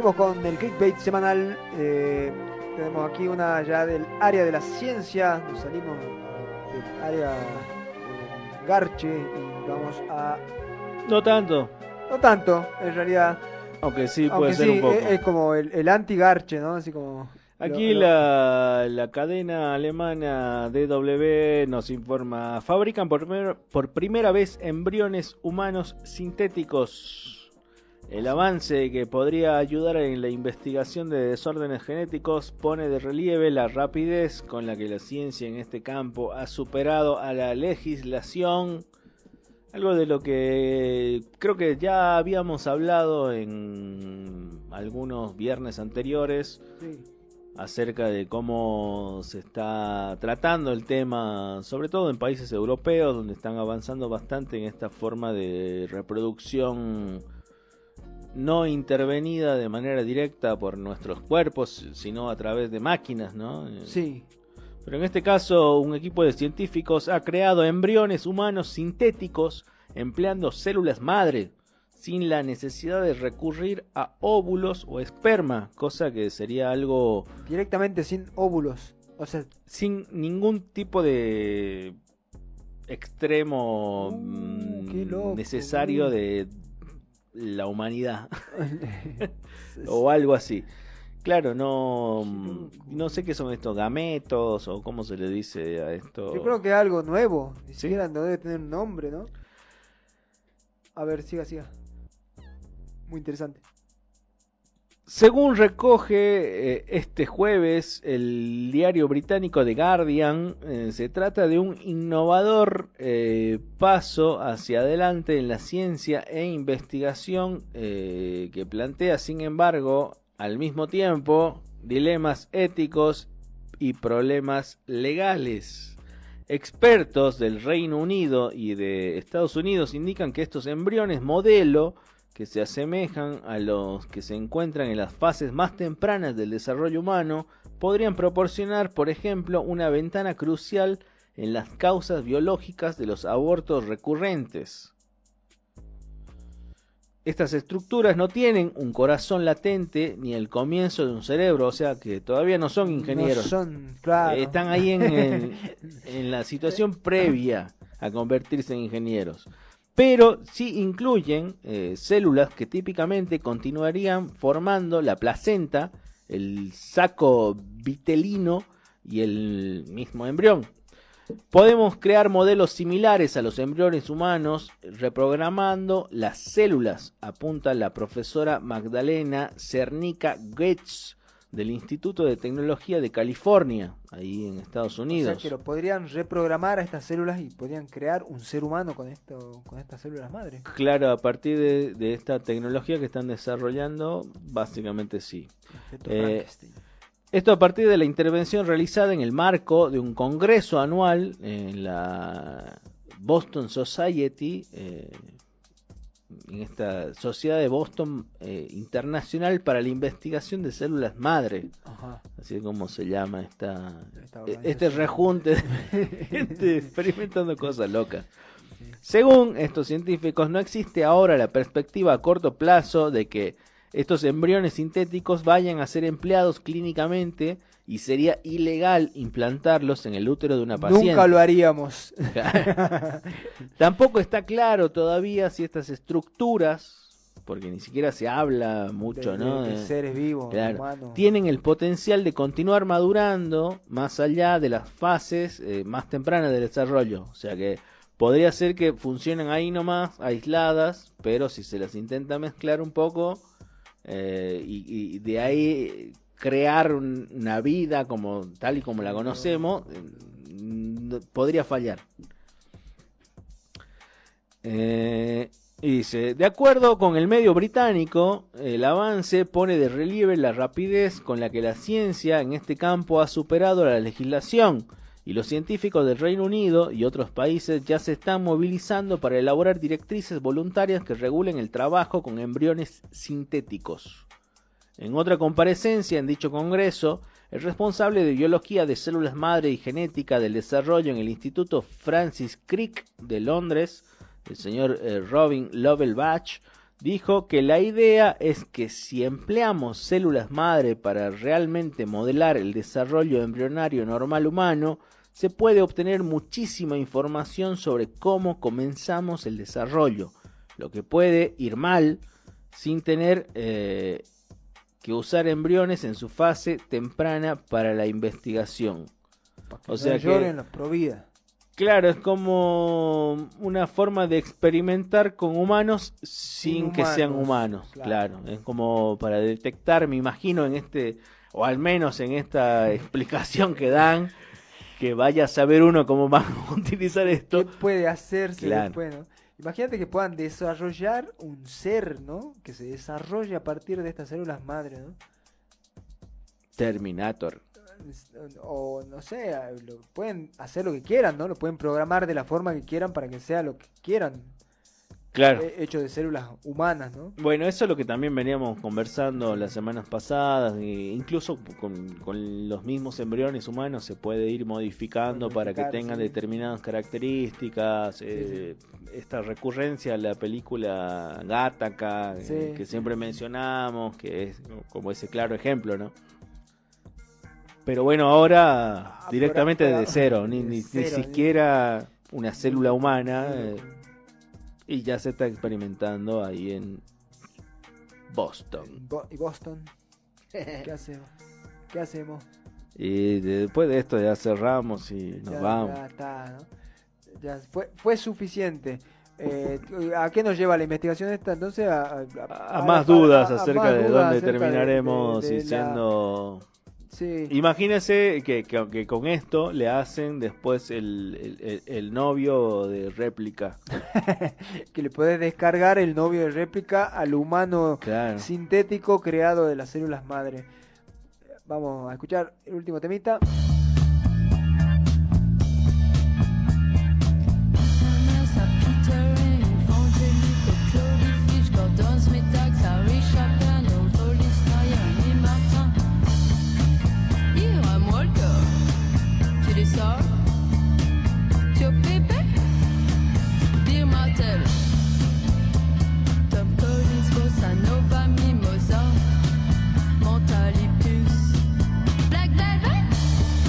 seguimos con el clickbait semanal. Eh, tenemos aquí una ya del área de la ciencia. Nos salimos del área de Garche y vamos a. No tanto. No tanto, en realidad. Aunque sí puede Aunque ser sí, un poco. es, es como el, el anti-Garche, ¿no? Así como. Aquí lo- lo- la, la cadena alemana DW nos informa, fabrican por, primer- por primera vez embriones humanos sintéticos. El avance que podría ayudar en la investigación de desórdenes genéticos pone de relieve la rapidez con la que la ciencia en este campo ha superado a la legislación. Algo de lo que creo que ya habíamos hablado en algunos viernes anteriores Sí. acerca de cómo se está tratando el tema, sobre todo en países europeos, donde están avanzando bastante en esta forma de reproducción no intervenida de manera directa por nuestros cuerpos, sino a través de máquinas, ¿no? Sí. Pero en este caso, un equipo de científicos ha creado embriones humanos sintéticos empleando células madre, sin la necesidad de recurrir a óvulos o esperma, cosa que sería algo Directamente sin óvulos. O sea, sin ningún tipo de extremo Uh, mm, necesario de la humanidad o algo así. Claro, no, no sé qué son estos gametos o cómo se le dice a esto. Yo creo que es algo nuevo. Ni ¿Sí? siquiera no debe tener un nombre, ¿no? A ver, siga, siga. Muy interesante. Según recoge eh, este jueves el diario británico The Guardian, eh, se trata de un innovador eh, paso hacia adelante en la ciencia e investigación que plantea, sin embargo, al mismo tiempo, dilemas éticos y problemas legales. Expertos del Reino Unido y de Estados Unidos indican que estos embriones modelo que se asemejan a los que se encuentran en las fases más tempranas del desarrollo humano, podrían proporcionar, por ejemplo, una ventana crucial en las causas biológicas de los abortos recurrentes. Estas estructuras no tienen un corazón latente ni el comienzo de un cerebro, o sea que todavía no son ingenieros. No son, claro. Eh, Están ahí en, en- en la situación previa a convertirse en ingenieros. Pero sí incluyen eh, células que típicamente continuarían formando la placenta, el saco vitelino y el mismo embrión. Podemos crear modelos similares a los embriones humanos reprogramando las células, apunta la profesora Magdalena Cernica Goetz del Instituto de Tecnología de California, ahí en Estados O sea Unidos. que lo podrían reprogramar a estas células y podrían crear un ser humano con esto, con estas células madre. Claro, a partir de, de esta tecnología que están desarrollando, básicamente sí. Eh. Esto a partir de la intervención realizada en el marco de un congreso anual en la Boston Society, eh, en esta Sociedad de Boston eh, Internacional para la Investigación de Células Madre, Ajá. así es como se llama esta, Esta organización. este rejunte de gente experimentando cosas locas. Según estos científicos, no existe ahora la perspectiva a corto plazo de que estos embriones sintéticos vayan a ser empleados clínicamente y sería ilegal implantarlos en el útero de una paciente. Nunca lo haríamos. Tampoco está claro todavía si estas estructuras, porque ni siquiera se habla mucho, de, ¿no? de- De- seres vivos, Claro. humanos. tienen el potencial de continuar madurando más allá de las fases eh, más tempranas del desarrollo. O sea que podría ser que funcionen ahí nomás, aisladas, pero si se las intenta mezclar un poco eh, y, y de ahí crear un- una vida como tal y como la conocemos, eh, no- podría fallar. Eh, y dice, de acuerdo con el medio británico, el avance pone de relieve la rapidez con la que la ciencia en este campo ha superado la legislación y los científicos del Reino Unido y otros países ya se están movilizando para elaborar directrices voluntarias que regulen el trabajo con embriones sintéticos. En otra comparecencia en dicho congreso, el responsable de biología de células madre y genética del desarrollo en el Instituto Francis Crick de Londres, el señor eh, Robin Lovell Batch, dijo que la idea es que si empleamos células madre para realmente modelar el desarrollo embrionario normal humano, se puede obtener muchísima información sobre cómo comenzamos el desarrollo, lo que puede ir mal sin tener eh, que usar embriones en su fase temprana para la investigación. o sea que la provida. Claro, es como una forma de experimentar con humanos sin, que sean humanos. Claro. es como para detectar, me imagino, en este, o al menos en esta explicación que dan, que vaya a saber uno cómo va a utilizar esto. ¿Qué puede hacerse después, Imagínate que puedan desarrollar un ser, ¿no? Que se desarrolle a partir de estas células madre, ¿no? Terminator o no sé, pueden hacer lo que quieran, ¿no? Lo pueden programar de la forma que quieran para que sea lo que quieran. Claro. Eh, hecho de células humanas, ¿no? Bueno, eso es lo que también veníamos conversando las semanas pasadas. E incluso con, los mismos embriones humanos se puede ir modificando para que tengan determinadas características. Eh, esta recurrencia a la película Gattaca, eh, que siempre mencionamos, que es como ese claro ejemplo, ¿no? Pero bueno, ahora ah, directamente de cero, ni, siquiera una célula humana. Eh, y ya se está experimentando ahí en Boston. ¿Y Boston? ¿Qué hacemos? ¿Qué hacemos? Y después de esto ya cerramos y nos vamos. Ya está, ¿no? Ya fue, fue suficiente. Eh, ¿A qué nos lleva la investigación esta entonces? A, más dudas acerca de dónde terminaremos diciendo Imagínese que, que, con esto le hacen después el, novio de réplica. que le puede descargar el novio de réplica al humano sintético creado de las células madre. Vamos a escuchar el último temita.